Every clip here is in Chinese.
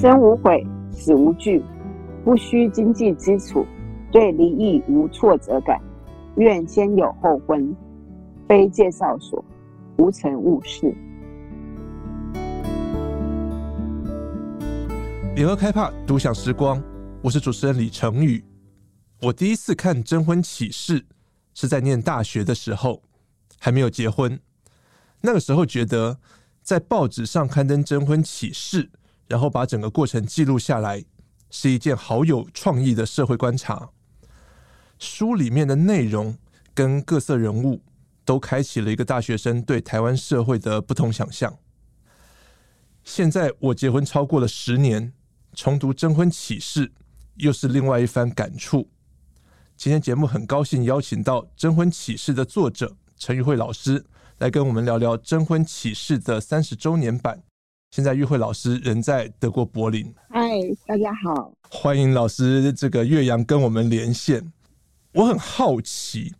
生无悔，死无惧，不需经济基础，对离异无挫折感。愿先有后婚，非介绍所，无成误事。联合开帕独享时光，我是主持人李成宇。我第一次看征婚启事是在念大学的时候，还没有结婚。那个时候觉得，在报纸上刊登征婚启事，然后把整个过程记录下来，是一件好有创意的社会观察。书里面的内容跟各色人物，都开启了一个大学生对台湾社会的不同想象。现在我结婚超过了十年，重读征婚启事，又是另外一番感触。今天节目很高兴邀请到《征婚启事》的作者陈宇慧老师来跟我们聊聊《征婚启事》的三十周年版。现在玉慧老师人在德国柏林。嗨，大家好，欢迎老师这个岳阳跟我们连线。我很好奇，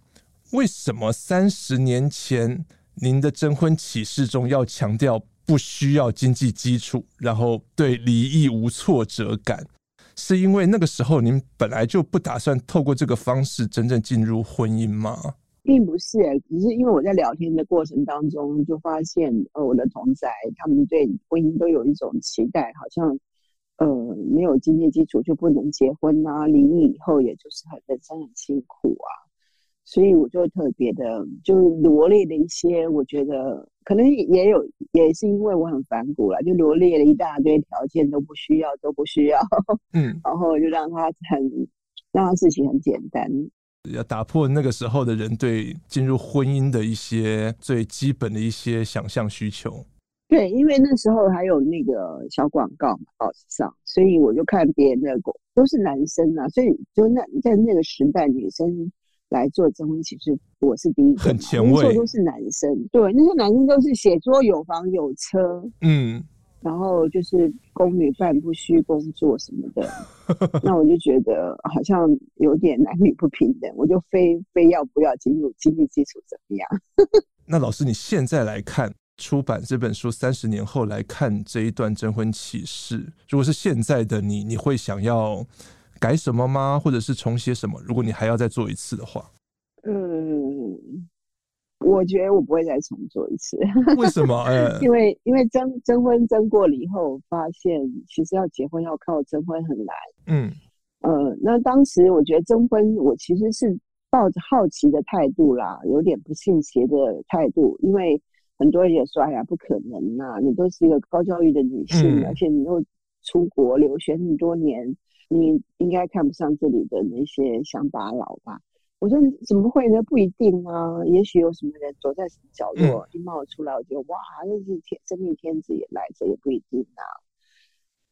为什么三十年前您的征婚启事中要强调不需要经济基础，然后对离异无挫折感？是因为那个时候您本来就不打算透过这个方式真正进入婚姻吗？并不是，只是因为我在聊天的过程当中就发现，呃，我的同宅他们对婚姻都有一种期待，好像呃没有经济基础就不能结婚啊，离异以后也就是很人生很辛苦啊。所以我就特别的就罗列了一些，我觉得可能也有，也是因为我很反骨了，就罗列了一大堆条件都不需要，都不需要，嗯，然后就让他很让他事情很简单，要打破那个时候的人对进入婚姻的一些最基本的一些想象需求。对，因为那时候还有那个小广告嘛，报纸上，所以我就看别人的都是男生啊，所以就那在那个时代，女生。来做征婚启事，我是第一个，很前卫，都是男生。对，那些男生都是写作有房有车，嗯，然后就是宫女办不需工作什么的。那我就觉得好像有点男女不平等，我就非非要不要进入经济基础怎么样？那老师，你现在来看出版这本书，三十年后来看这一段征婚启事，如果是现在的你，你会想要？改什么吗？或者是重写什么？如果你还要再做一次的话，嗯，我觉得我不会再重做一次。为什么？哎，因为因为征征婚征过了以后，发现其实要结婚要靠征婚很难。嗯，呃，那当时我觉得征婚，我其实是抱着好奇的态度啦，有点不信邪的态度，因为很多人也说：“哎呀，不可能呐，你都是一个高教育的女性，嗯，而且你又出国留学那么多年。”你应该看不上这里的那些乡巴佬吧？我说怎么会呢？不一定啊，也许有什么人躲在什么角落一冒出来，我觉得哇，那是天真命天子也来着，也不一定啊。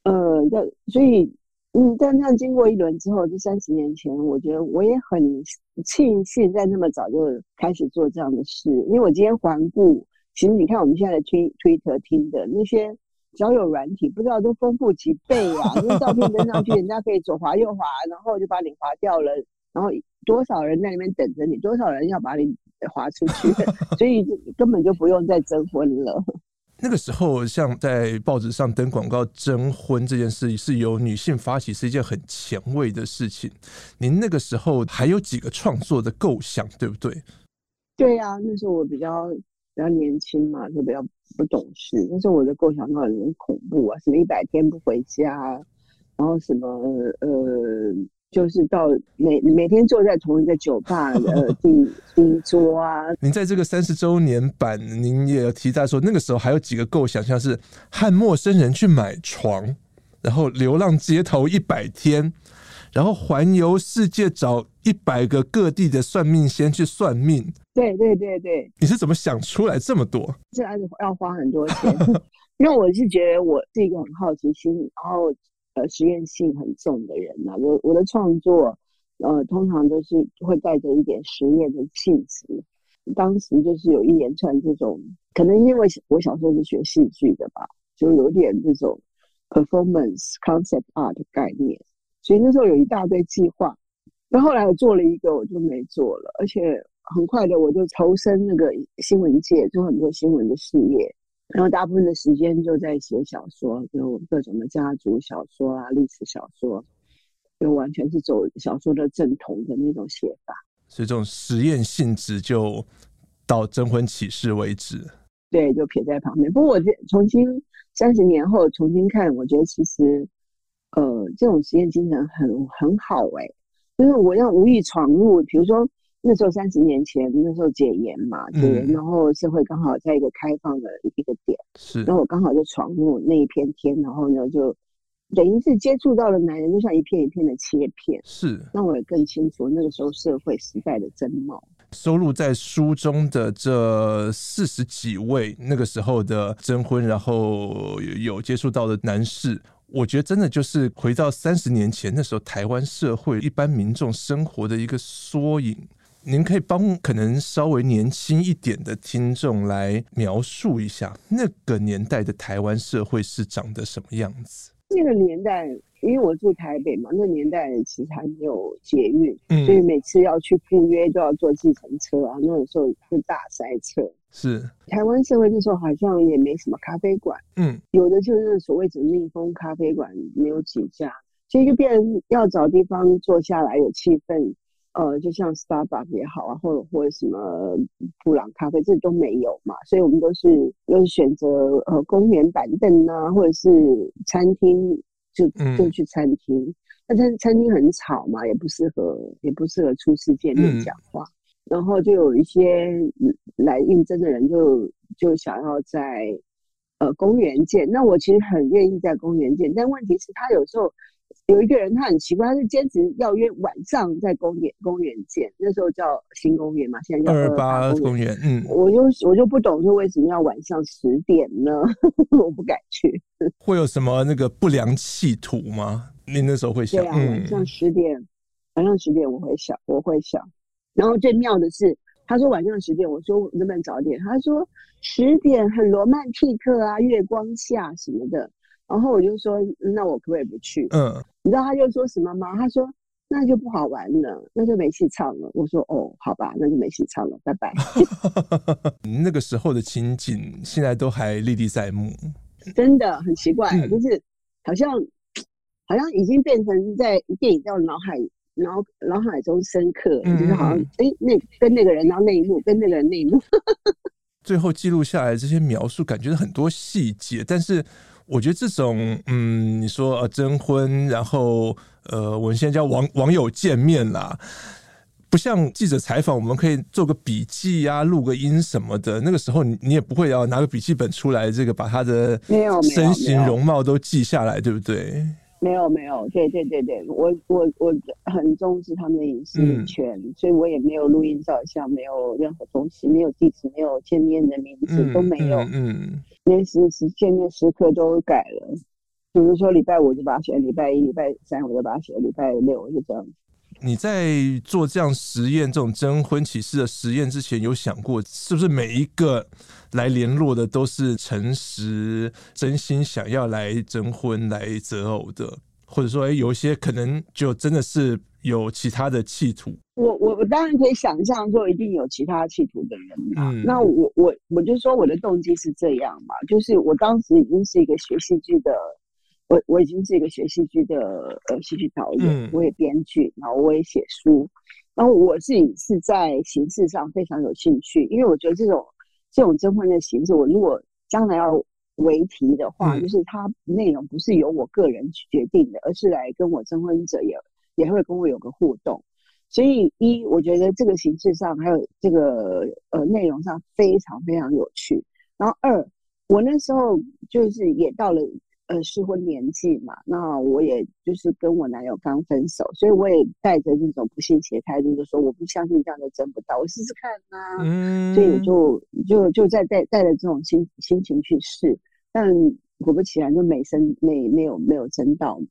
呃，那所以嗯，但这样经过一轮之后，就三十年前，我觉得我也很庆幸在那么早就开始做这样的事，因为我今天环顾，其实你看我们现在的推推特听的那些。交友软体不知道都丰富几倍啊！因为照片登上去，人家可以左滑右滑，然后就把你滑掉了。然后多少人在里面等着你，多少人要把你划出去，所以根本就不用再征婚了。那个时候，像在报纸上登广告征婚这件事，是由女性发起，是一件很前卫的事情。您那个时候还有几个创作的构想，对不对？对呀、啊，那时候我比较比较年轻嘛，就比较。不懂事，但是我的构想都很恐怖啊！什么一百天不回家，然后什么呃，就是到每每天坐在同一个酒吧的第第一桌啊。您在这个三十周年版，您也有提到说，那个时候还有几个构想，像是和陌生人去买床，然后流浪街头一百天。然后环游世界，找一百个各地的算命先去算命。对对对对，你是怎么想出来这么多？这还是要花很多钱，因为我是觉得我是一个很好奇心，然后呃实验性很重的人呐。我我的创作呃通常都是会带着一点实验的性质。当时就是有一连串这种，可能因为我小时候是学戏剧的吧，就有点这种 performance concept art 的概念。所以那时候有一大堆计划，那后来我做了一个，我就没做了，而且很快的我就投身那个新闻界，做很多新闻的事业。然后大部分的时间就在写小说，就各种的家族小说啊、历史小说，就完全是走小说的正统的那种写法。所以这种实验性质就到征婚启事为止。对，就撇在旁边。不过我这重新三十年后重新看，我觉得其实呃，这种实验精神很很好哎、欸，就是我要无意闯入，比如说。那时候三十年前，那时候解严嘛，对、嗯，然后社会刚好在一个开放的一个点，是，然后我刚好就闯入那一片天，然后呢，就等于是接触到了男人，就像一片一片的切片，是，让我也更清楚那个时候社会时代的真貌。收录在书中的这四十几位那个时候的征婚，然后有接触到的男士。我觉得真的就是回到三十年前那时候台湾社会一般民众生活的一个缩影。您可以帮可能稍微年轻一点的听众来描述一下那个年代的台湾社会是长得什么样子？那个年代，因为我住台北嘛，那个年代其实还没有捷运，嗯，所以每次要去赴约都要坐计程车啊。那个时候是大塞车。是台湾社会那时候好像也没什么咖啡馆，嗯，有的就是所谓的蜜蜂咖啡馆，没有几家，所以就变要找地方坐下来有气氛。呃，就像 Starbucks 也好啊，或者或者什么布朗咖啡，这都没有嘛，所以我们都是都是选择呃公园板凳啊，或者是餐厅，就就去餐厅。那、嗯、餐餐厅很吵嘛，也不适合也不适合初次见面讲话、嗯。然后就有一些来应征的人就就想要在呃公园见，那我其实很愿意在公园见，但问题是他有时候。有一个人，他很奇怪，他是坚持要约晚上在公园公园见。那时候叫新公园嘛，现在叫二二八公园。嗯，我就我就不懂说为什么要晚上十点呢？我不敢去。会有什么那个不良企图吗？你那时候会想？对啊，晚上十点，嗯、晚上十点我会想，我会想。然后最妙的是，他说晚上十点，我说能不能早点？他说十点很罗曼蒂克啊，月光下什么的。然后我就说，那我可不可以不去？嗯，你知道他就说什么吗？他说那就不好玩了，那就没戏唱了。我说哦，好吧，那就没戏唱了，拜拜。那个时候的情景，现在都还历历在目，真的很奇怪，嗯、就是好像好像已经变成在电影在我脑海脑脑海中深刻，嗯、就是好像哎，那跟那个人然后那一幕，跟那个人那一幕，最后记录下来这些描述，感觉很多细节，但是。我觉得这种，嗯，你说呃征婚，然后呃，我们现在叫网网友见面啦，不像记者采访，我们可以做个笔记啊，录个音什么的。那个时候你你也不会要拿个笔记本出来，这个把他的身形容貌都记下来，对不对？没有没有，对对对对，我我我很重视他们的隐私权，嗯，所以我也没有录音照相，没有任何东西，没有地址，没有见面的名字，嗯，都没有，嗯，连时时见面时刻都改了，比如说礼拜五就把它写，礼拜一、礼拜三我就把它写，礼拜六就这样。你在做这样实验、这种征婚启事的实验之前，有想过是不是每一个来联络的都是诚实、真心想要来征婚、来择偶的，或者说，哎，有一些可能就真的是有其他的企图？我我我当然可以想象说，一定有其他企图的人嘛。嗯、那我我我就说我的动机是这样嘛，就是我当时已经是一个学戏剧的。我我已经是一个学戏剧的呃戏剧导演，嗯，我也编剧，然后我也写书，然后我自己是在形式上非常有兴趣，因为我觉得这种这种征婚的形式，我如果将来要为题的话，嗯，就是它内容不是由我个人去决定的，而是来跟我征婚者也也会跟我有个互动，所以一我觉得这个形式上还有这个呃内容上非常非常有趣，然后二我那时候就是也到了。呃，适婚年纪嘛，那我也就是跟我男友刚分手，所以我也带着这种不信邪态度，就说我不相信这样就争不到，我试试看呐、啊。嗯，所以我就就就在带带着这种心心情去试，但果不其然就没生没没有没有争到嘛，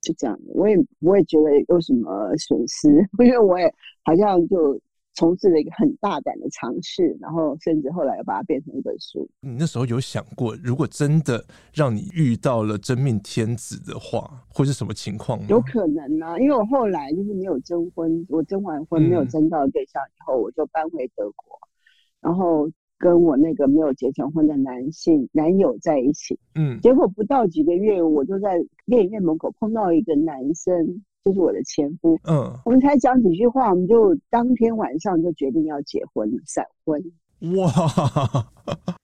就这样。我也我也觉得有什么损失，因为我也好像就。从事了一个很大胆的尝试，然后甚至后来又把它变成一本书。你那时候有想过，如果真的让你遇到了真命天子的话，会是什么情况吗？有可能呢、啊，因为我后来就是没有征婚，我征完婚没有征到对象以后，嗯、我就搬回德国，然后跟我那个没有结成婚的男性男友在一起。嗯，结果不到几个月，我就在电影院门口碰到一个男生，就是我的前夫。嗯，我们才讲几句话，我们就当天晚上就决定要结婚，闪婚。哇，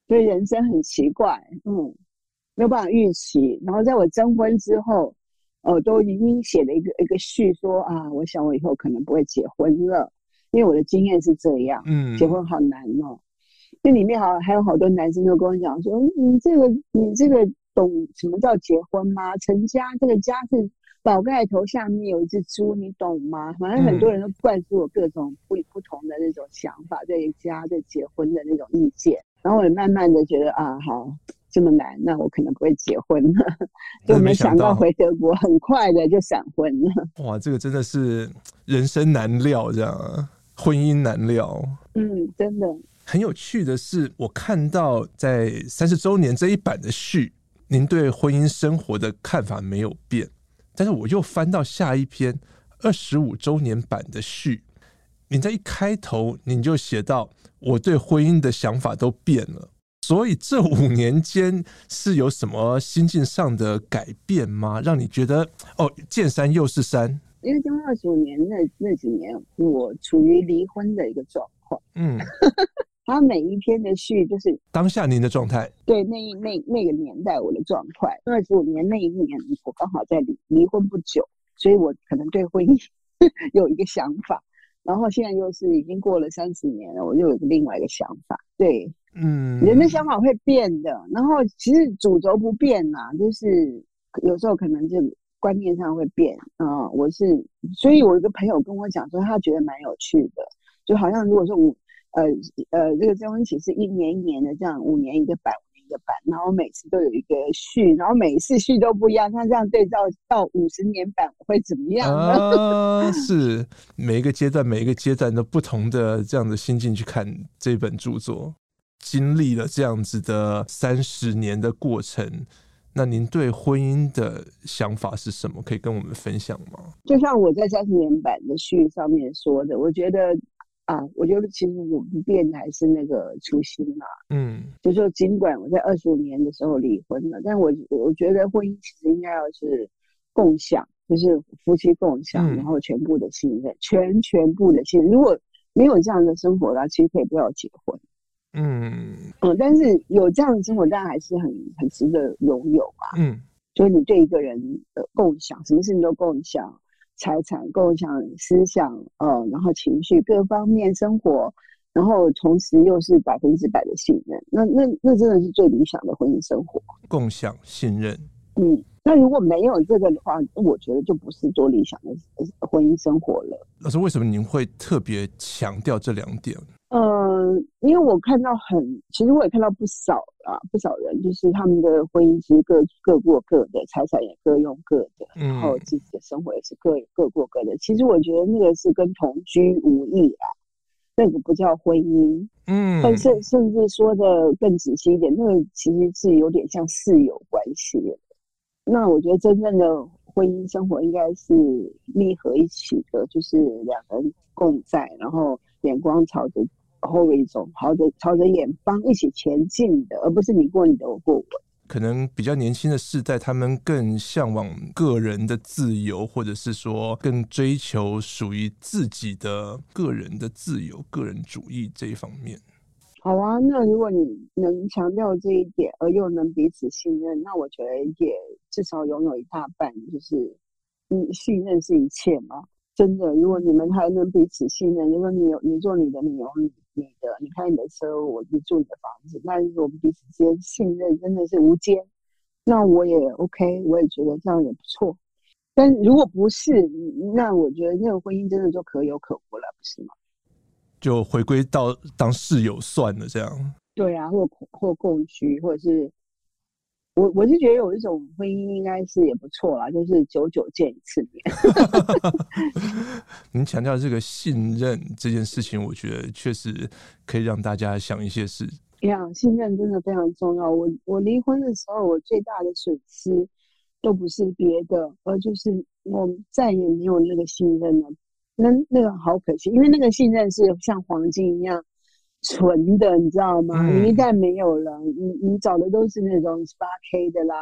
所以人生很奇怪，嗯，没有办法预期。然后在我征婚之后，呃，都已经写了一个一个序说，说啊，我想我以后可能不会结婚了。因为我的经验是这样，嗯，结婚好难哦。那里面好还有好多男生都跟我讲说，你这个你这个懂什么叫结婚吗？成家这个家是宝盖头下面有一只猪，你懂吗？反正很多人都灌输我各种不不同的那种想法，对家对结婚的那种意见。然后我也慢慢的觉得啊，好这么难，那我可能不会结婚了。就没想到回德国很快的就闪婚了。哇，这个真的是人生难料，这样。婚姻难料，嗯，真的很有趣的是，我看到在三十周年这一版的序，您对婚姻生活的看法没有变，但是我又翻到下一篇二十五周年版的序，你在一开头你就写到，我对婚姻的想法都变了，所以这五年间是有什么心境上的改变吗？让你觉得哦，见山又是山。因为这二十五年那那几年，我处于离婚的一个状况。嗯，他每一篇的序就是当下您的状态。对，那一那那个年代我的状态。二十五年那一年，我刚好在离离婚不久，所以我可能对婚姻 有一个想法。然后现在又是已经过了三十年了，我又有个另外一个想法。对，嗯，人的想法会变的。然后其实主轴不变呐、啊，就是有时候可能就。观念上会变啊、嗯，我是，所以我一个朋友跟我讲说，他觉得蛮有趣的，就好像如果说五呃呃这个征婚启事一年一年的这样，五年一个版，五年一个版，然后每次都有一个序，然后每一次序都不一样，他这样对照到五十年版会怎么样呢？啊，是每一个阶段每一个阶段都不同的这样的心境去看这本著作，经历了这样子的三十年的过程。那您对婚姻的想法是什么？可以跟我们分享吗？就像我在三十年版的序上面说的，我觉得啊，我觉得其实我不变的还是那个初心嘛。嗯，就说尽管我在二十五年的时候离婚了，但我我觉得婚姻其实应该要是共享，就是夫妻共享，嗯、然后全部的信任，全全部的信任。如果没有这样的生活的话，其实可以不要结婚。嗯嗯，但是有这样的生活，当然还是很很值得拥有啊。嗯，就是你对一个人的共享，什么事情都共享，财产共享，思想，呃，然后情绪各方面生活，然后同时又是百分之百的信任，那那那真的是最理想的婚姻生活。共享信任，嗯，那如果没有这个的话，我觉得就不是多理想的婚姻生活了。老师，为什么您会特别强调这两点？嗯，因为我看到很，其实我也看到不少啊，不少人就是他们的婚姻其实各各过各的，财产也各用各的，然后自己的生活也是各各过各的。其实我觉得那个是跟同居无异啊，那个不叫婚姻。嗯，但甚甚至说的更仔细一点，那个其实是有点像室友关系的。那我觉得真正的婚姻生活应该是密合一起的，就是两个人共在，然后眼光朝着。后一种朝着朝着远方一起前进的，而不是你过你的，我过我的。可能比较年轻的世代，他们更向往个人的自由，或者是说更追求属于自己的个人的自由、个人主义这一方面。好啊，那如果你能强调这一点，而又能彼此信任，那我觉得也至少拥有一大半，就是嗯，信任是一切嘛。真的，如果你们还能彼此信任，如果你有你做你的，你有你你的，你开你的车，我去住你的房子，那如果我们彼此之间信任真的是无间，那我也 OK，我也觉得这样也不错。但如果不是，那我觉得那个婚姻真的就可有可无了，不是吗？就回归到当室友算了，这样。对啊，或或共居，或者是。我我是觉得有一种婚姻应该是也不错啦，就是久久见一次面。您强调这个信任这件事情，我觉得确实可以让大家想一些事。呀，信任真的非常重要。我我离婚的时候，我最大的损失都不是别的，而就是我再也没有那个信任了。那那个好可惜，因为那个信任是像黄金一样。纯的，你知道吗？嗯、你一旦没有了，你你找的都是那种十八 K 的啦，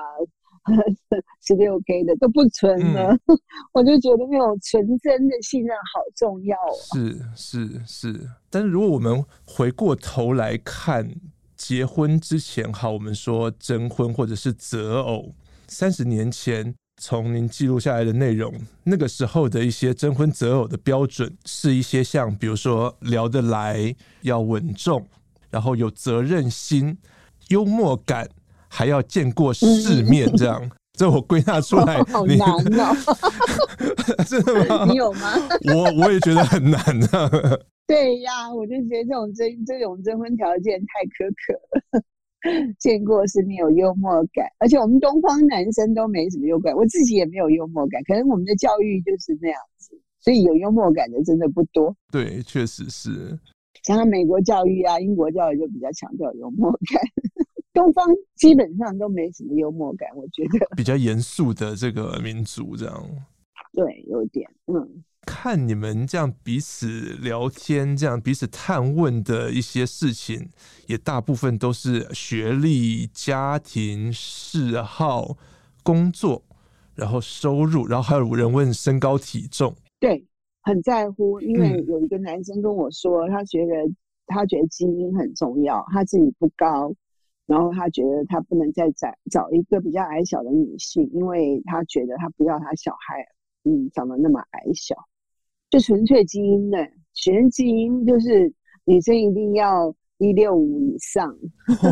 十六 K 的都不纯了。嗯、我就觉得那种纯真的信任好重要啊。是是是，但是如果我们回过头来看结婚之前，好，我们说征婚或者是择偶，三十年前。从您记录下来的内容，那个时候的一些征婚择偶的标准，是一些像比如说聊得来、要稳重，然后有责任心、幽默感，还要见过世面，这样。这我归纳出来，好难哦。真的吗？你有吗？我我也觉得很难啊。对呀，我就觉得这种征这种征婚条件太苛刻了。见过世面，有幽默感，而且我们东方男生都没什么幽默感，我自己也没有幽默感，可能我们的教育就是那样子，所以有幽默感的真的不多。对，确实是。像美国教育啊，英国教育就比较强调幽默感，东方基本上都没什么幽默感，我觉得比较严肃的这个民族这样。对，有点嗯。看你们这样彼此聊天，这样彼此探问的一些事情，也大部分都是学历、家庭、嗜好、工作，然后收入，然后还有人问身高体重。对，很在乎，因为有一个男生跟我说，他觉得他觉得基因很重要，他自己不高，然后他觉得他不能再找找一个比较矮小的女性，因为他觉得他不要他小孩，嗯，长得那么矮小。就纯粹基因的，全基因就是女生一定要一六五以上，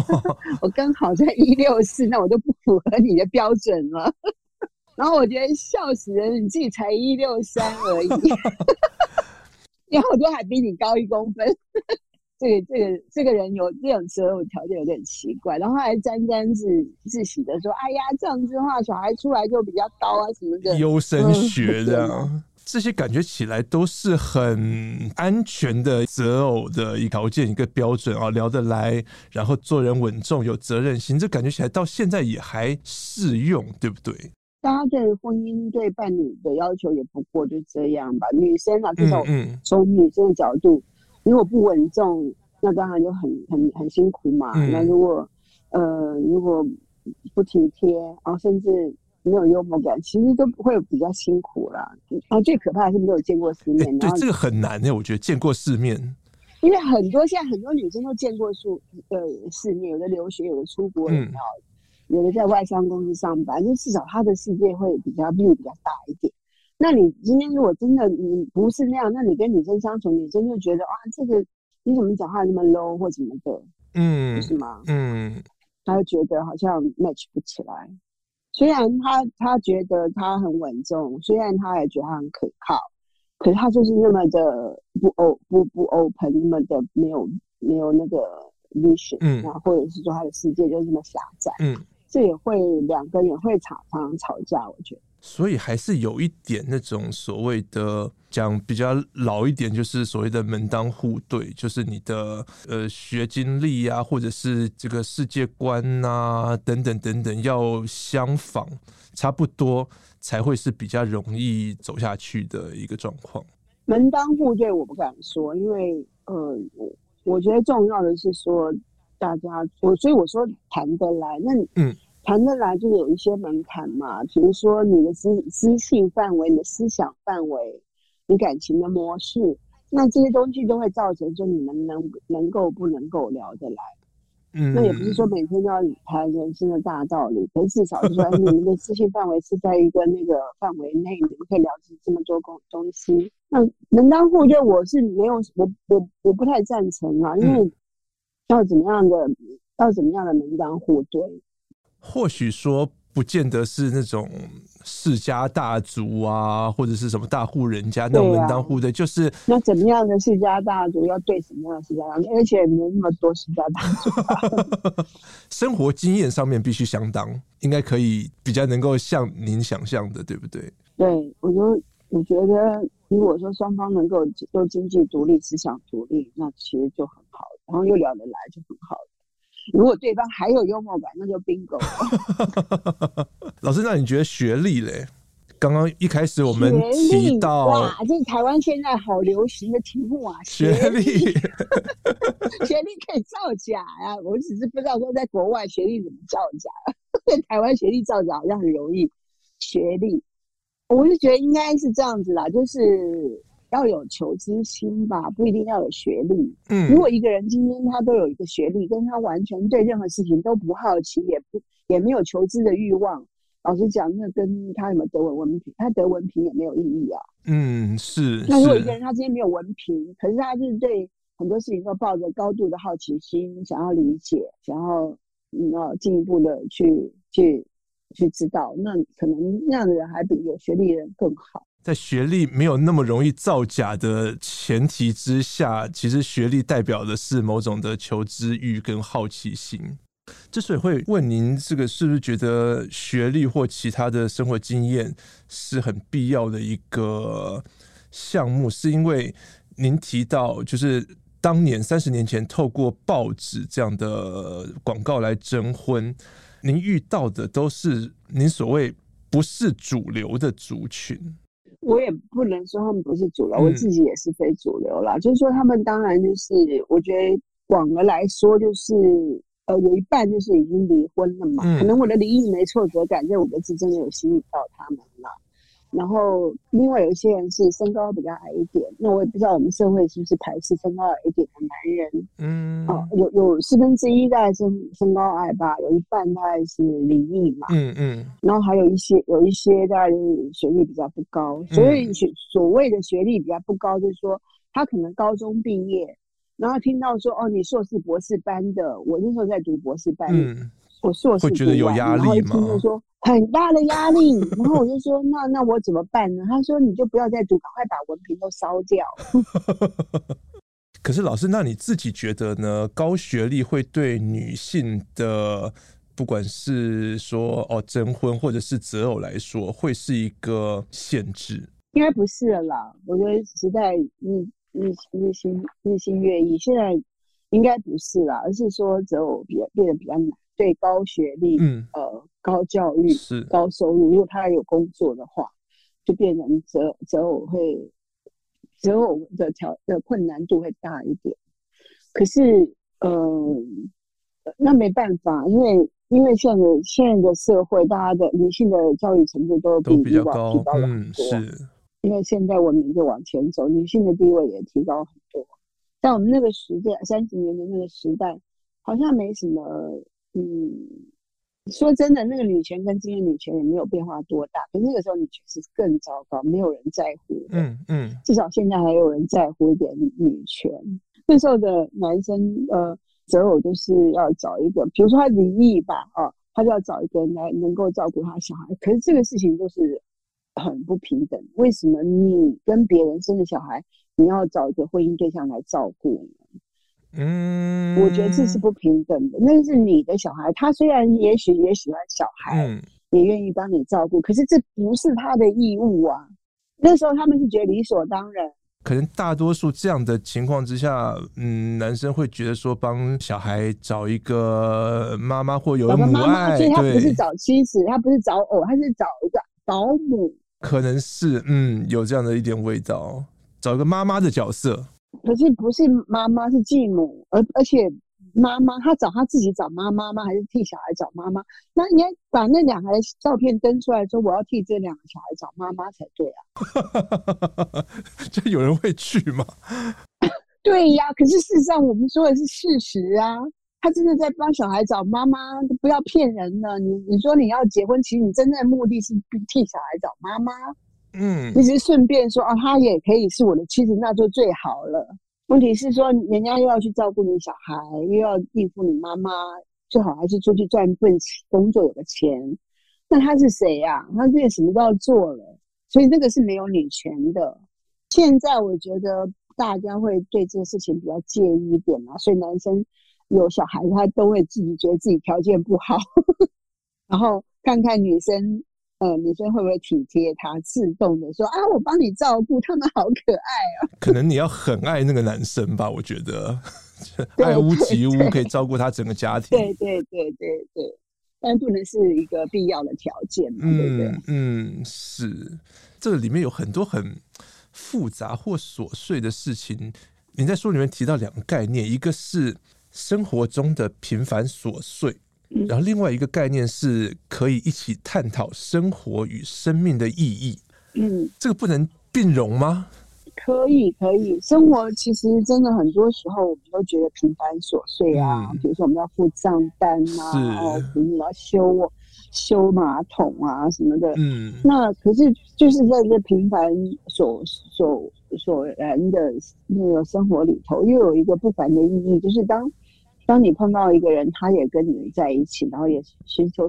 我刚好在一六四，那我就不符合你的标准了。然后我觉得笑死人，你自己才一六三而已，然后我都还比你高一公分。这个这个这个人有这种择偶条件有点奇怪，然后还沾沾自自喜的说：“哎呀，这样子的话，小孩出来就比较高啊什么的。”优生学这样。这些感觉起来都是很安全的择偶的一个条件，一个标准啊，聊得来，然后做人稳重，有责任心，这感觉起来到现在也还适用，对不对？大家对婚姻、对伴侣的要求也不过就这样吧。女生啊，至少从女生的角度，如果不稳重，那当然就很很很辛苦嘛。嗯、那如果呃，如果不体贴，然后甚至。没有幽默感，其实都不会比较辛苦啦。啊，最可怕的是没有见过世面。对，这个很难诶，我觉得见过世面。因为很多现在很多女生都见过世呃世面，有的留学，有的出国，嗯、有的在外商公司上班，就至少她的世界会比较比较大一点。那你今天如果真的你不是那样，那你跟女生相处，女生就觉得啊，这个你怎么讲话那么 low 或什么的，嗯，是吗？嗯，她就觉得好像 match 不起来。虽然他他觉得他很稳重，虽然他也觉得他很可靠，可是他就是那么的不 o 不不 open，那么的没有没有那个 vision，嗯，然后或者是说他的世界就这么狭窄，嗯，这也会两个人也会常常吵架，我觉得。所以还是有一点那种所谓的讲比较老一点，就是所谓的门当户对，就是你的呃学经历啊，或者是这个世界观啊等等等等要相仿，差不多才会是比较容易走下去的一个状况。门当户对我不敢说，因为呃我我觉得重要的是说大家我所以我说谈得来，那你嗯。谈得来就有一些门槛嘛，比如说你的思思性范围、你的思想范围、你感情的模式，那这些东西都会造成，说你能不能能够不能够聊得来。嗯，那也不是说每天都要谈人生的大道理，可是至少是说你们的思性范围是在一个那个范围内，你们可以聊这么多东东西。那门当户对，我是没有，我我我不太赞成啊，因为要怎么样的，要怎么样的门当户对。或许说不见得是那种世家大族啊，或者是什么大户人家那种门当户对，就是那怎么样的世家大族要对什么样的世家大族，而且没那么多世家大族。生活经验上面必须相当，应该可以比较能够像您想象的，对不对？对，我就我觉得，如果说双方能够都经济独立、思想独立，那其实就很好，然后又聊得来，就很好。如果对方还有幽默感，那就 bingo。老师，那你觉得学历嘞？刚刚一开始我们提到，哇，这是台湾现在好流行的题目啊，学历，学历可以造假啊！我只是不知道说在国外学历怎么造假，在台湾学历造假好像很容易。学历，我是觉得应该是这样子啦，就是要有求知心吧，不一定要有学历。嗯，如果一个人今天他都有一个学历，跟他完全对任何事情都不好奇，也不也没有求知的欲望。老实讲，那跟他有没有得文文凭，他得文凭也没有意义啊。嗯，是。那如果一个人他今天没有文凭，可是他就是对很多事情都抱着高度的好奇心，想要理解，想要嗯要进一步的去去去知道，那可能那样的人还比有学历的人更好。在学历没有那么容易造假的前提之下，其实学历代表的是某种的求知欲跟好奇心。之所以会问您这个，是不是觉得学历或其他的生活经验是很必要的一个项目？是因为您提到，就是当年三十年前透过报纸这样的广告来征婚，您遇到的都是您所谓不是主流的族群。我也不能说他们不是主流，我自己也是非主流啦。嗯、就是说，他们当然就是，我觉得广而来说就是。呃，有一半就是已经离婚了嘛，嗯、可能我的离异没挫折感这五个字真的有吸引到他们了。然后另外有一些人是身高比较矮一点，那我也不知道我们社会是不是排斥身高矮一点的男人。嗯，哦、呃，有有四分之一大概是身高矮吧，有一半大概是离异嘛。嗯嗯。嗯然后还有一些有一些大概就是学历比较不高，所以学所谓的学历比较不高，就是说他可能高中毕业。然后听到说哦，你硕士博士班的，我那时候在读博士班，嗯、我硕士会觉得有压力吗？然后听到说很大的压力，然后我就说那那我怎么办呢？他说你就不要再读，赶快把文凭都烧掉。可是老师，那你自己觉得呢？高学历会对女性的，不管是说哦征婚或者是择偶来说，会是一个限制？应该不是了啦，我觉得时代日。日日新日新月异，现在应该不是啦，而是说择偶比较变得比较难。对高学历，嗯，呃，高教育是高收入，如果他有工作的话，就变成择择偶会择偶的条的困难度会大一点。可是，嗯、呃，那没办法，因为因为现在现在的社会，大家的女性的教育程度都比以往提高了很多。嗯，是。因为现在文明就往前走，女性的地位也提高很多。在我们那个时代，三十年的那个时代，好像没什么。嗯，说真的，那个女权跟今天女权也没有变化多大。可那个时候女权是更糟糕，没有人在乎。嗯嗯。嗯，至少现在还有人在乎一点女权。那时候的男生，呃，择偶就是要找一个，比如说他离异吧，啊，他就要找一个人来能够照顾他小孩。可是这个事情就是。很不平等，为什么你跟别人生的小孩，你要找一个婚姻对象来照顾呢？嗯，我觉得这是不平等的。那是你的小孩，他虽然也许也喜欢小孩，嗯、也愿意帮你照顾，可是这不是他的义务啊。那时候他们是觉得理所当然。可能大多数这样的情况之下，嗯，男生会觉得说帮小孩找一个妈妈或有母爱，所以他不是找妻子，对他不是找偶，他是找一个保姆。可能是嗯，有这样的一点味道，找一个妈妈的角色，可是不是妈妈，是继母，而而且妈妈她找她自己找妈妈吗？还是替小孩找妈妈？那应该把那两个照片登出来说，我要替这两个小孩找妈妈才对啊！这有人会去吗？对呀，可是事实上我们说的是事实啊。他真的在帮小孩找妈妈，不要骗人了。你你说你要结婚，其实你真正的目的是替小孩找妈妈。嗯，其实顺便说啊，他也可以是我的妻子，那就最好了。问题是说，人家又要去照顾你小孩，又要应付你妈妈，最好还是出去赚一份工作，有个钱。那他是谁呀？他这些什么都要做了，所以这个是没有女权的。现在我觉得大家会对这个事情比较介意一点嘛，所以男生。有小孩，他都会自己觉得自己条件不好，然后看看女生，呃，女生会不会体贴他，自动的说啊，我帮你照顾，他们好可爱啊。可能你要很爱那个男生吧，我觉得爱屋及乌，可以照顾他整个家庭。对对对对对，但不能是一个必要的条件嘛，对不对？嗯，是，这个里面有很多很复杂或琐碎的事情。你在书里面提到两个概念，一个是生活中的平凡琐碎，嗯，然后另外一个概念是可以一起探讨生活与生命的意义。嗯，这个不能并容吗？可以，可以。生活其实真的很多时候，我们都觉得平凡琐碎啊。嗯、比如说，我们要付账单啊，然后比如要修修马桶啊什么的。嗯。那可是就是在这平凡所所所然的那个生活里头，又有一个不凡的意义，就是当当你碰到一个人，他也跟你在一起，然后也寻求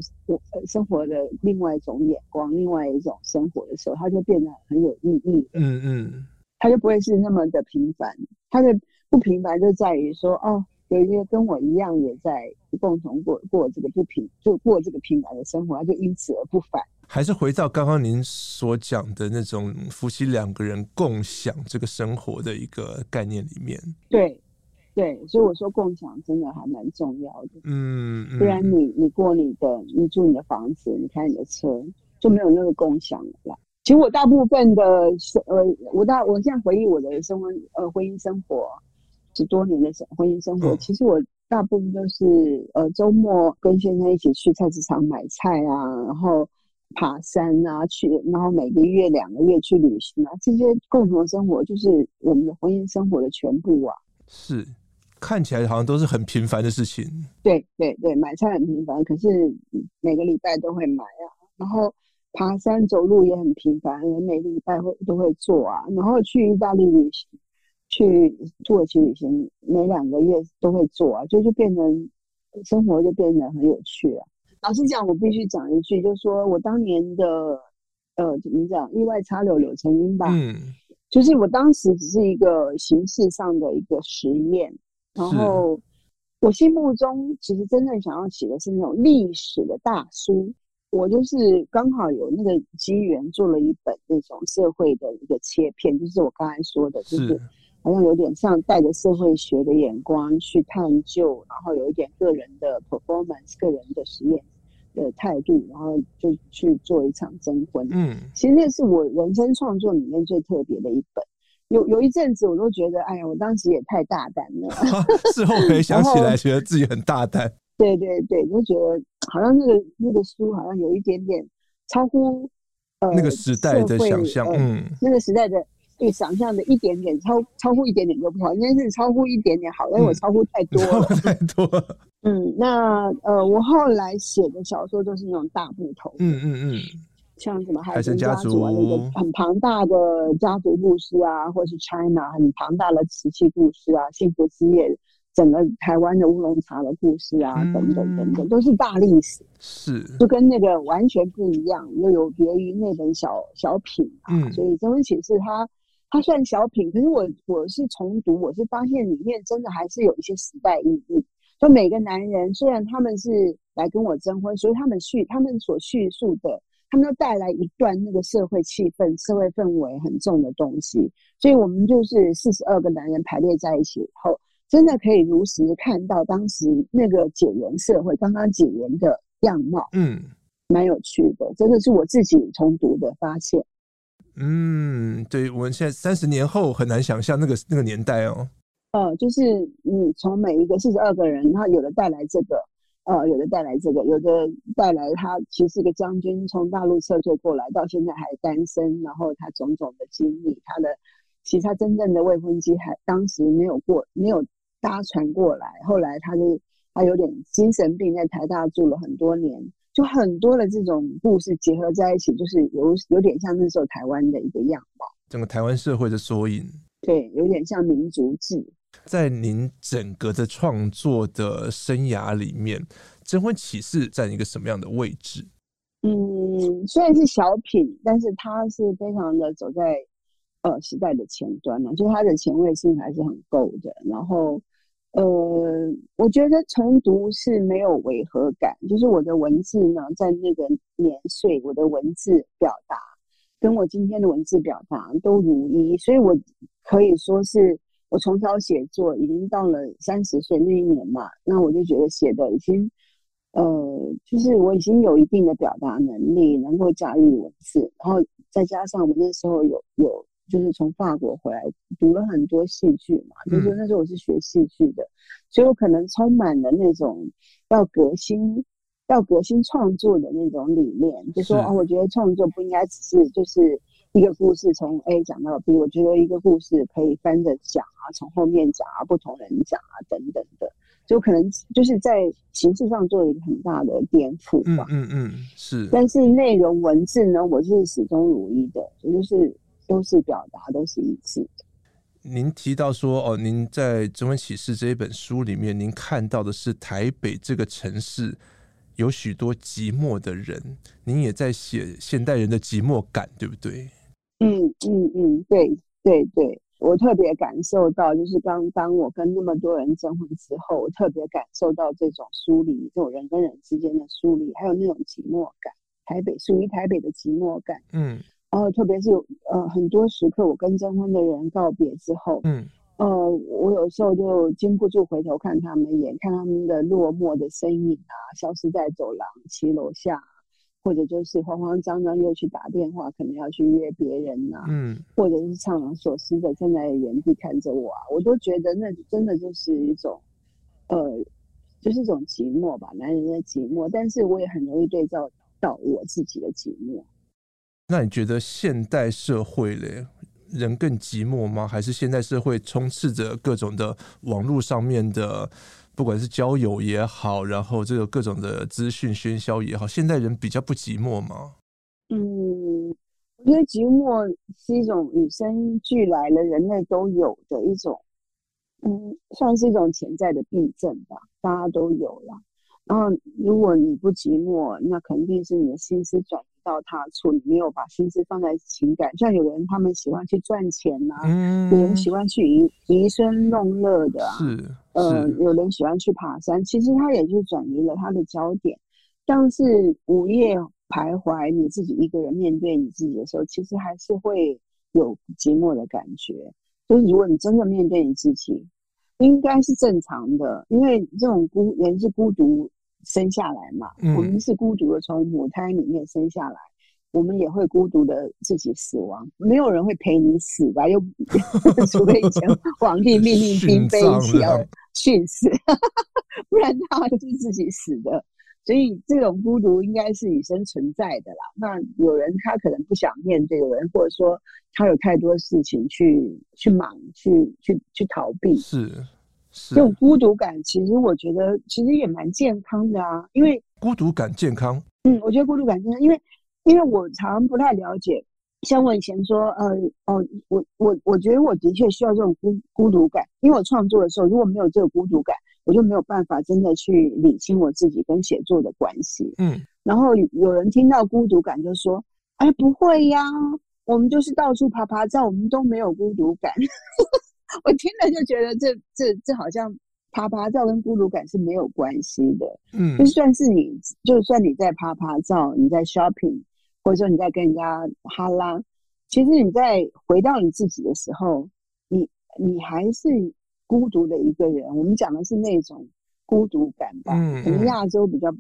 生活的另外一种眼光，另外一种生活的时候，他就变得很有意义。嗯嗯。他就不会是那么的平凡，他的不平凡就在于说，哦，有一个跟我一样也在共同过过这个不平，就过这个平凡的生活，他就因此而不凡。还是回到刚刚您所讲的那种夫妻两个人共享这个生活的一个概念里面。对，对，所以我说共享真的还蛮重要的。嗯，不然你你过你的，你住你的房子，你开你的车，就没有那个共享了。其实我大部分的生呃，我大我现在回忆我的生活呃婚姻生活十多年的生婚姻生活，嗯、其实我大部分都是呃周末跟先生一起去菜市场买菜啊，然后爬山啊，去然后每个月两个月去旅行啊，这些共同生活就是我们的婚姻生活的全部啊。是看起来好像都是很平凡的事情。对对对，买菜很平凡，可是每个礼拜都会买啊，然后。爬山走路也很频繁，每个礼拜会都会做啊。然后去意大利旅行，去土耳其旅行，每两个月都会做啊。就就变成生活就变得很有趣了。老实讲，我必须讲一句，就是说我当年的呃怎么讲，意外插柳柳成荫吧。嗯。就是我当时只是一个形式上的一个实验，然后我心目中其实真正想要写的是那种历史的大书。我就是刚好有那个机缘，做了一本那种社会的一个切片，就是我刚才说的，就是好像有点像带着社会学的眼光去探究，然后有一点个人的 performance、个人的实验的态度，然后就去做一场征婚。嗯，其实那是我人生创作里面最特别的一本。有有一阵子，我都觉得，哎呀，我当时也太大胆了。事后回想起来，觉得自己很大胆。对对对，就觉得好像那个那个书好像有一点点超乎呃那个时代的想象，呃，嗯，那个时代的对想象的一点点超超乎一点点就不好，应该是超乎一点点好，因为我超乎太多了，嗯，太多了。嗯，那呃，我后来写的小说都是那种大部头，嗯嗯嗯，像什么海神家族啊，那个很庞大的家族故事啊，或是 China 很庞大的瓷器故事啊，幸福之夜。整个台湾的乌龙茶的故事啊，等等等等，都是大历史，是就跟那个完全不一样，又有别于那本小小品啊。嗯、所以征婚启事它它算小品，可是我我是重读，我是发现里面真的还是有一些时代意义。就每个男人虽然他们是来跟我征婚，所以他们叙他们所叙述的，他们都带来一段那个社会气氛、社会氛围很重的东西。所以我们就是四十二个男人排列在一起以后。真的可以如实看到当时那个解严社会刚刚解严的样貌，嗯，蛮有趣的，真的是我自己重读的发现。嗯，对，我们现在三十年后很难想象那个那个年代哦。呃，就是你从每一个四十二个人，然后有的带来这个，呃，有的带来这个，有的带来他其实是个将军，从大陆撤退过来，到现在还单身，然后他种种的经历，他的其实他真正的未婚妻还当时没有过，没有。搭船过来，后来他就他有点精神病，在台大住了很多年，就很多的这种故事结合在一起，就是有有点像那时候台湾的一个样貌，整个台湾社会的缩影。对，有点像民族志。在您整个的创作的生涯里面，《征婚启事》占一个什么样的位置？嗯，虽然是小品，但是它是非常的走在呃时代的前端呢，就它的前卫性还是很够的，然后。呃，我觉得重读是没有违和感，就是我的文字呢，在那个年岁，我的文字表达跟我今天的文字表达都如一，所以我可以说是我从小写作已经到了三十岁那一年嘛，那我就觉得写的已经呃，就是我已经有一定的表达能力，能够驾驭文字，然后再加上我那时候有有就是从法国回来读了很多戏剧嘛，嗯、就是那时候我是学戏剧的，所以我可能充满了那种要革新、要革新创作的那种理念，就说啊，我觉得创作不应该只是就是一个故事从 A 讲到 B，我觉得一个故事可以翻着讲啊，从后面讲啊，不同人讲啊，等等的。就可能就是在形式上做了一个很大的颠覆吧。嗯嗯嗯，是。但是内容文字呢，我是始终如一的，就是都是表达都是一致的。您提到说哦，您在《中文启示》这一本书里面，您看到的是台北这个城市有许多寂寞的人，您也在写现代人的寂寞感，对不对？嗯嗯嗯，对对对。我特别感受到，就是刚当我跟那么多人征婚之后，我特别感受到这种疏离，这种人跟人之间的疏离，还有那种寂寞感。台北属于台北的寂寞感，嗯，然后特别是呃很多时刻，我跟征婚的人告别之后，嗯，呃，我有时候就禁不住回头看他们一眼，看他们的落寞的身影啊，消失在走廊、骑楼下。或者就是慌慌张张又去打电话，可能要去约别人呐、啊，嗯，或者是怅然所思的站在原地看着我啊，我都觉得那真的就是一种，呃，就是一种寂寞吧，男人的寂寞。但是我也很容易对照到我自己的寂寞。那你觉得现代社会嘞，人更寂寞吗？还是现代社会充斥着各种的网络上面的？不管是交友也好，然后这个各种的资讯喧嚣也好，现代人比较不寂寞吗？嗯，我觉得寂寞是一种与生俱来的人类都有的一种，嗯，算是一种潜在的病症吧，大家都有了。然后如果你不寂寞，那肯定是你的心思转移。到他处，你没有把心思放在情感，像有人他们喜欢去赚钱呐、啊，嗯、有人喜欢去遗遗声弄乐的啊，是，是呃，有人喜欢去爬山，其实他也就转移了他的焦点。但是午夜徘徊，你自己一个人面对你自己的时候，其实还是会有寂寞的感觉。就是如果你真的面对你自己，应该是正常的，因为这种孤人是孤独。生下来嘛，我们是孤独的从母胎里面生下来，嗯、我们也会孤独的自己死亡。没有人会陪你死吧？又 除非以前皇帝命令嫔妃一起要 殉死，不然他是自己死的。所以这种孤独应该是与生存在的啦。那有人他可能不想面对，有人或者说他有太多事情去去忙，去去去逃避。是。这种孤独感，其实我觉得其实也蛮健康的啊，因为孤独感健康。嗯，我觉得孤独感健康，因为因为我常不太了解，像我以前说，呃，哦，我我我觉得我的确需要这种孤孤独感，因为我创作的时候如果没有这个孤独感，我就没有办法真的去理清我自己跟写作的关系。嗯，然后有人听到孤独感就说，哎，不会呀，我们就是到处爬爬照，我们都没有孤独感。我听了就觉得这这这好像啪啪照跟孤独感是没有关系的，嗯，就算是你，就算你在啪啪照，你在 shopping，或者说你在跟人家哈拉，其实你在回到你自己的时候，你你还是孤独的一个人。我们讲的是那种孤独感吧，嗯，可能亚洲比较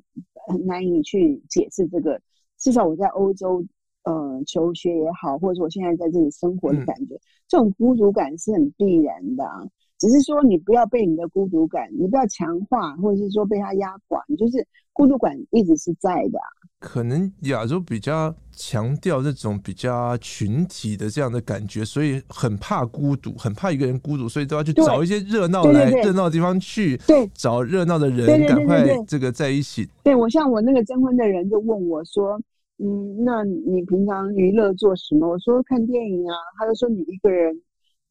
难以去解释这个。至少我在欧洲。呃，求学也好，或者说我现在在这里生活的感觉，嗯、这种孤独感是很必然的，啊。只是说你不要被你的孤独感，你不要强化，或者是说被它压垮，你就是孤独感一直是在的，啊。可能亚洲比较强调这种比较群体的这样的感觉，所以很怕孤独，很怕一个人孤独，所以都要去找一些热闹来热闹的地方去，对，找热闹的人，赶快这个在一起。对，我像我那个征婚的人就问我说。嗯，那你平常娱乐做什么？我说看电影啊。他就说你一个人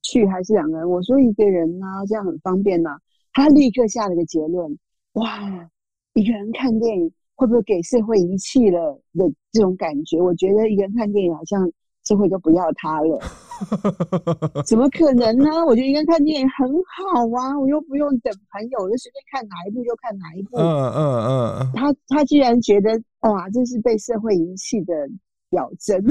去还是两个人？我说一个人啊，这样很方便呐、他立刻下了个结论：哇，一个人看电影会不会给社会遗弃了的这种感觉？我觉得一个人看电影好像。社会都不要他了，怎么可能呢？我觉得应该看电影很好啊，我又不用等朋友，我就随便看哪一部就看哪一部。嗯嗯嗯。他他居然觉得哇，这是被社会遗弃的表征，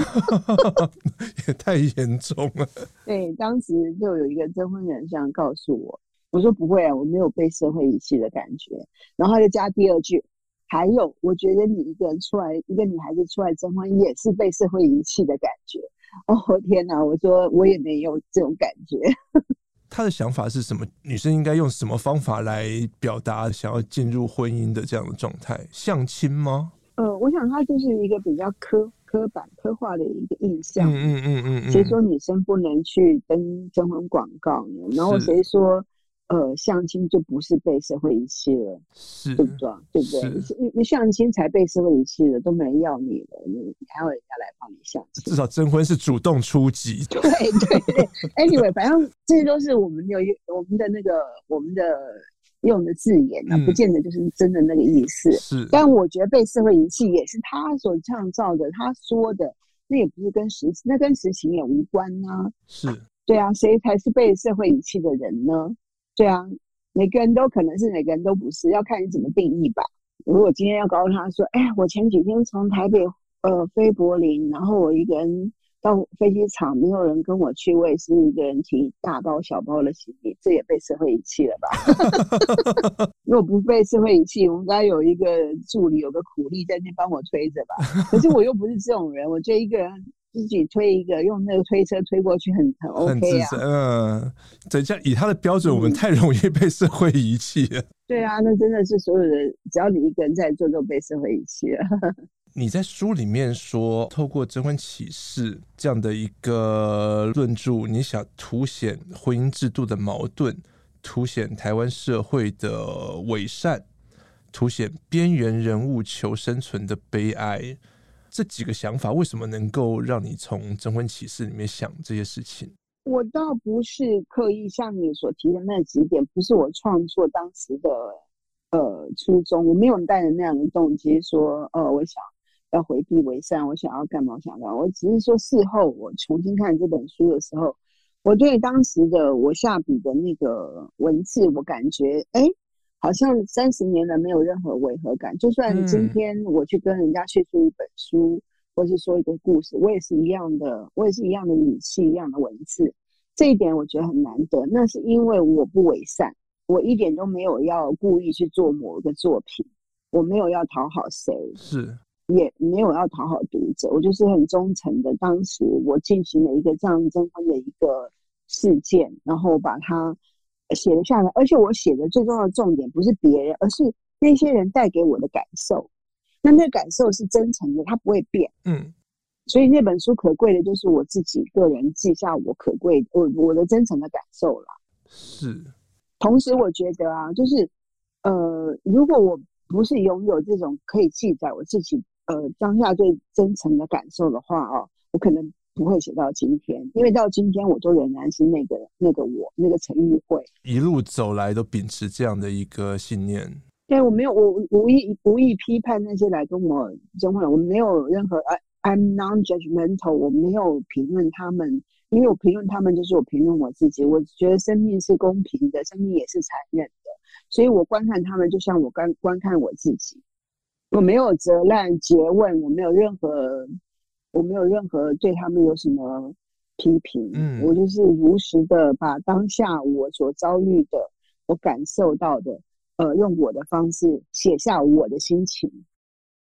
也太严重了。对，当时就有一个征婚人这样告诉我，我说不会啊，我没有被社会遗弃的感觉。然后他就加第二句。还有，我觉得你一个人出来，一个女孩子出来征婚，也是被社会遗弃的感觉。哦天哪！我说我也没有这种感觉。他的想法是什么？女生应该用什么方法来表达想要进入婚姻的这样的状态？相亲吗？呃，我想他就是一个比较刻刻板刻画的一个印象。嗯嗯嗯嗯。谁说女生不能去登征婚广告呢？然后谁说？呃，相亲就不是被社会遗弃了，是，对不对？对不对？你你相亲才被社会遗弃了，都没人要你了，你还要人家来帮你相亲？至少征婚是主动出击。对对对，Anyway，反正这些都是我们有我们的那个我们的用的字眼啊，嗯、不见得就是真的那个意思。是，但我觉得被社会遗弃也是他所创造的，他说的那也不是跟实那跟实情也无关啊。是，对啊，谁才是被社会遗弃的人呢？对啊，每个人都可能是，每个人都不是，要看你怎么定义吧。如果今天要告诉他说：“哎，我前几天从台北呃飞柏林，然后我一个人到飞机场，没有人跟我去，我也是一个人提大包小包的行李，这也被社会遗弃了吧？”如果不被社会遗弃，我们该有一个助理，有个苦力在那边帮我推着吧。可是我又不是这种人，我觉得一个人。自己推一个，用那个推车推过去很，很很 OK 啊。嗯，等下以他的标准，我们太容易被社会遗弃了。对啊，那真的是所有人，只要你一个人在做，都被社会遗弃了。你在书里面说，透过征婚启事这样的一个论著，你想凸显婚姻制度的矛盾，凸显台湾社会的伪善，凸显边缘人物求生存的悲哀。这几个想法为什么能够让你从征婚启事里面想这些事情？我倒不是刻意像你所提的那几点，不是我创作当时的呃初衷，我没有带着那样的动机说，呃，我想要回避伪善，我想要干嘛想干嘛。我只是说事后我重新看这本书的时候，我对当时的我下笔的那个文字，我感觉哎。诶好像三十年了没有任何违和感，就算今天我去跟人家叙述一本书，嗯、或是说一个故事，我也是一样的，我也是一样的语气，一样的文字，这一点我觉得很难得。那是因为我不伪善，我一点都没有要故意去做某一个作品，我没有要讨好谁，是也没有要讨好读者，我就是很忠诚的。当时我进行了一个这样征婚的一个事件，然后把它。写了下来，而且我写的最重要的重点不是别人，而是那些人带给我的感受。那那感受是真诚的，它不会变。嗯，所以那本书可贵的就是我自己个人记下我可贵我我的真诚的感受了。是，同时我觉得啊，就是呃，如果我不是拥有这种可以记载我自己呃当下最真诚的感受的话哦，我可能。不会写到今天，因为到今天我都仍然是那个那个我，那个陈玉慧，一路走来都秉持这样的一个信念。对，我没有，我无意无意批判那些来跟我征婚，我没有任何，I'm non-judgmental，我没有评论他们，因为我评论他们就是我评论我自己。我觉得生命是公平的，生命也是残忍的，所以我观看他们就像我观观看我自己，我没有责难、诘问，我没有任何。我没有任何对他们有什么批评，嗯，我就是如实的把当下我所遭遇的、我感受到的，呃，用我的方式写下我的心情。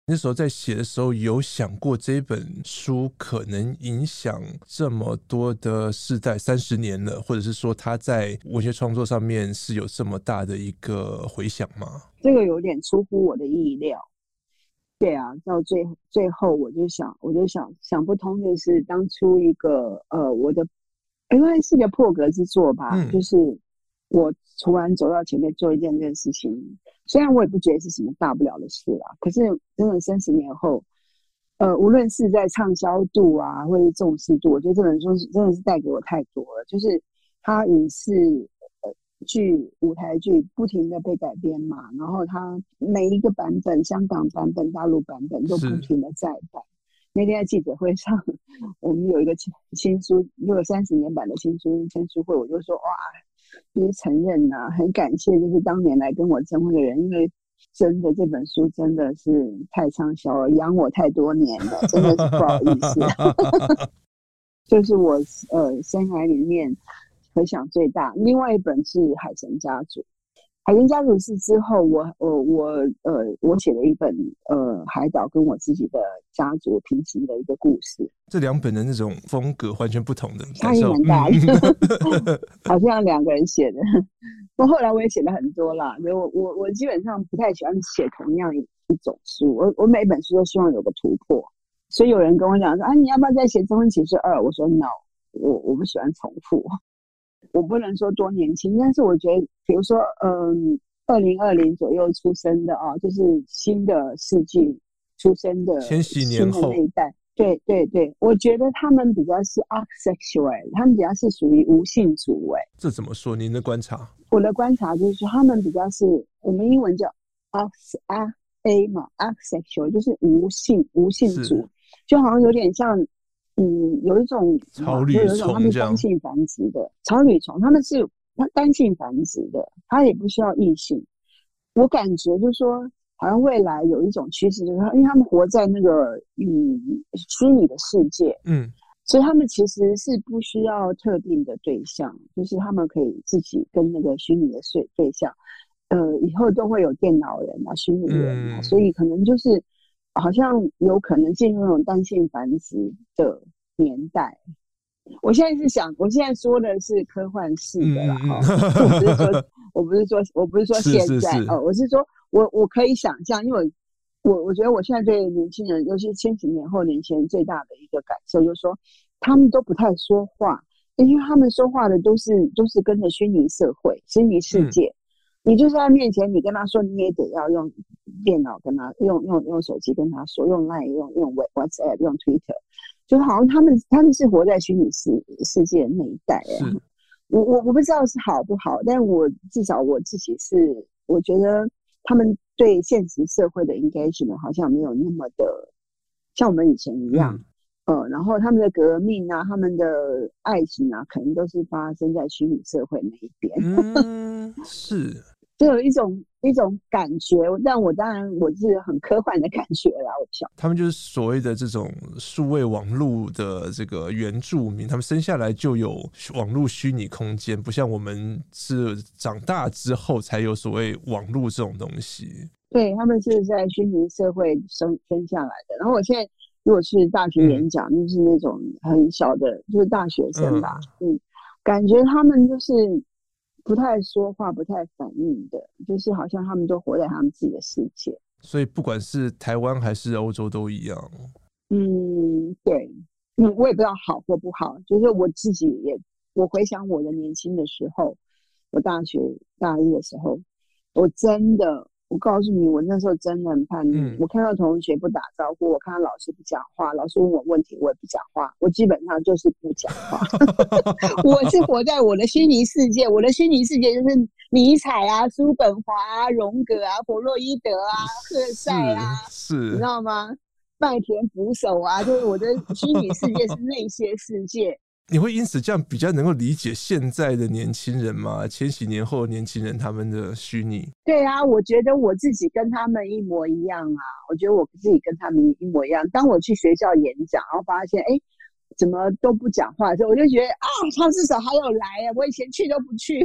那时候在写的时候，有想过这本书可能影响这么多的世代，三十年了，或者是说他在文学创作上面是有这么大的一个回响吗？这个有点出乎我的意料。对啊，到最最后，我就想，我就想想不通，就是当初一个呃，我的应该是一个破格之作吧，嗯、就是我突然走到前面做一件这件事情，虽然我也不觉得是什么大不了的事啦，可是真的三十年后，呃，无论是在畅销度啊，或者是重视度，我觉得这本书真的是带给我太多了，就是它也是。剧舞台剧不停的被改编嘛，然后它每一个版本，香港版本、大陆版本都不停的在改。那天在记者会上，我们有一个新书，又有三十年版的新书签书会，我就说哇，就是承认呐、啊，很感谢就是当年来跟我征婚的人，因为真的这本书真的是太畅销了，养我太多年了，真的是不好意思。就是我呃生涯里面。回响最大。另外一本是《海神家族》，海神家族是之后我，我我我呃，我写了一本呃海岛跟我自己的家族平行的一个故事。这两本的那种风格完全不同的，差异蛮大的，好像两个人写的。不过后来我也写了很多啦，所以我我我基本上不太喜欢写同样一一种书，我我每本书都希望有个突破。所以有人跟我讲说啊，你要不要再写《征婚启示二》？我说 no，我我不喜欢重复。我不能说多年轻，但是我觉得，比如说，嗯，二零二零左右出生的啊，就是新的世纪出生的千禧年后那一代，对对对，我觉得他们比较是 asexual，他们比较是属于无性族哎。这怎么说？您的观察？我的观察就是说，他们比较是我们英文叫 ax a a 嘛，asexual 就是无性无性族，就好像有点像。嗯，有一种草履虫，他们是单性繁殖的草履虫，他们是它单性繁殖的，它也不需要异性。我感觉就是说，好像未来有一种趋势，就是因为他们活在那个嗯虚拟的世界，嗯，所以他们其实是不需要特定的对象，就是他们可以自己跟那个虚拟的对对象，呃，以后都会有电脑人啊、虚拟人啊，嗯，所以可能就是。好像有可能进入那种单性繁殖的年代。我现在是想，我现在说的是科幻式的啦哈、嗯，我不是说，我不是说，我不是说现在哦、呃，我是说我我可以想象，因为我我觉得我现在对年轻人，尤其是千禧年后年轻人最大的一个感受，就是说他们都不太说话，因为他们说话的都是都是跟着虚拟社会、虚拟世界。嗯你就是在他面前，你跟他说，你也得要用电脑跟他用用用手机跟他说，用 Line 用用 WhatsApp 用 Twitter，就好像他们他们是活在虚拟世世界的那一代啊。我我我不知道是好不好，但我至少我自己是，我觉得他们对现实社会的 engagement 好像没有那么的像我们以前一样，嗯，呃，然后他们的革命啊，他们的爱情啊，可能都是发生在虚拟社会那一边。嗯，是。就有一种一种感觉，但我当然我是很科幻的感觉啦。我想他们就是所谓的这种数位网络的这个原住民，他们生下来就有网络虚拟空间，不像我们是长大之后才有所谓网络这种东西。对，他们是在虚拟社会生生下来的。然后我现在如果去大学演讲，嗯、就是那种很小的，就是大学生吧，嗯，嗯，感觉他们就是。不太说话、不太反应的，就是好像他们都活在他们自己的世界。所以不管是台湾还是欧洲都一样。嗯，对，嗯，我也不知道好或不好。就是我自己也，我回想我的年轻的时候，我大学大一的时候，我真的。我告诉你，我那时候真的很叛逆。嗯、我看到同学不打招呼，我看到老师不讲话，老师问我问题，我也不讲话。我基本上就是不讲话。我是活在我的虚拟世界，我的虚拟世界就是尼采啊、叔本华啊、荣格啊、弗洛伊德啊、赫塞啊，是，你知道吗？麦田捕手啊，就是我的虚拟世界是那些世界。你会因此这样比较能够理解现在的年轻人吗？千禧年后的年轻人他们的虚拟？对啊，我觉得我自己跟他们一模一样啊！我觉得我自己跟他们一模一样。当我去学校演讲，然后发现哎，怎么都不讲话的时候，我就觉得啊，他至少还有来啊！我以前去都不去。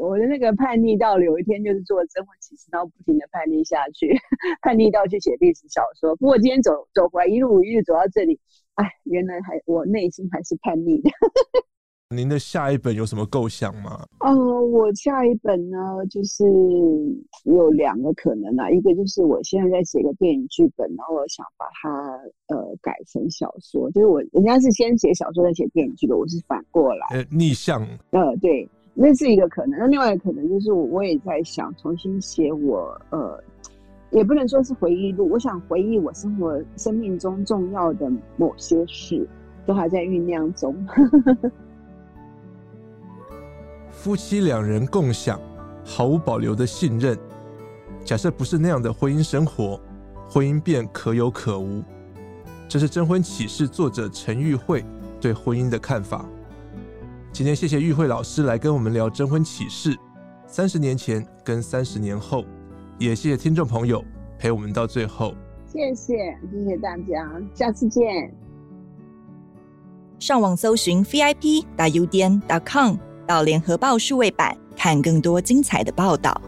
我的那个叛逆到有一天就是做征婚启事，然后不停的叛逆下去，叛逆到去写历史小说。不过今天走走回来，一路一路走到这里。哎，原来还我内心还是叛逆的。您的下一本有什么构想吗？哦、呃，我下一本呢，就是有两个可能啊，一个就是我现在在写个电影剧本，然后我想把它呃改成小说，就是我人家是先写小说再写电影剧本，我是反过来，呃，逆向。呃，对，那是一个可能。那另外一个可能就是我我也在想重新写我呃。也不能说是回忆录，我想回忆我生活生命中重要的某些事，都还在酝酿中。夫妻两人共享毫无保留的信任，假设不是那样的婚姻生活，婚姻便可有可无。这是征婚启事作者陈玉慧对婚姻的看法。今天谢谢玉慧老师来跟我们聊征婚启事，三十年前跟三十年后。也谢谢听众朋友陪我们到最后，谢谢谢谢大家，下次见。上网搜寻 vip 打 u 点 com 到联合报数位版。看更多精彩的报道。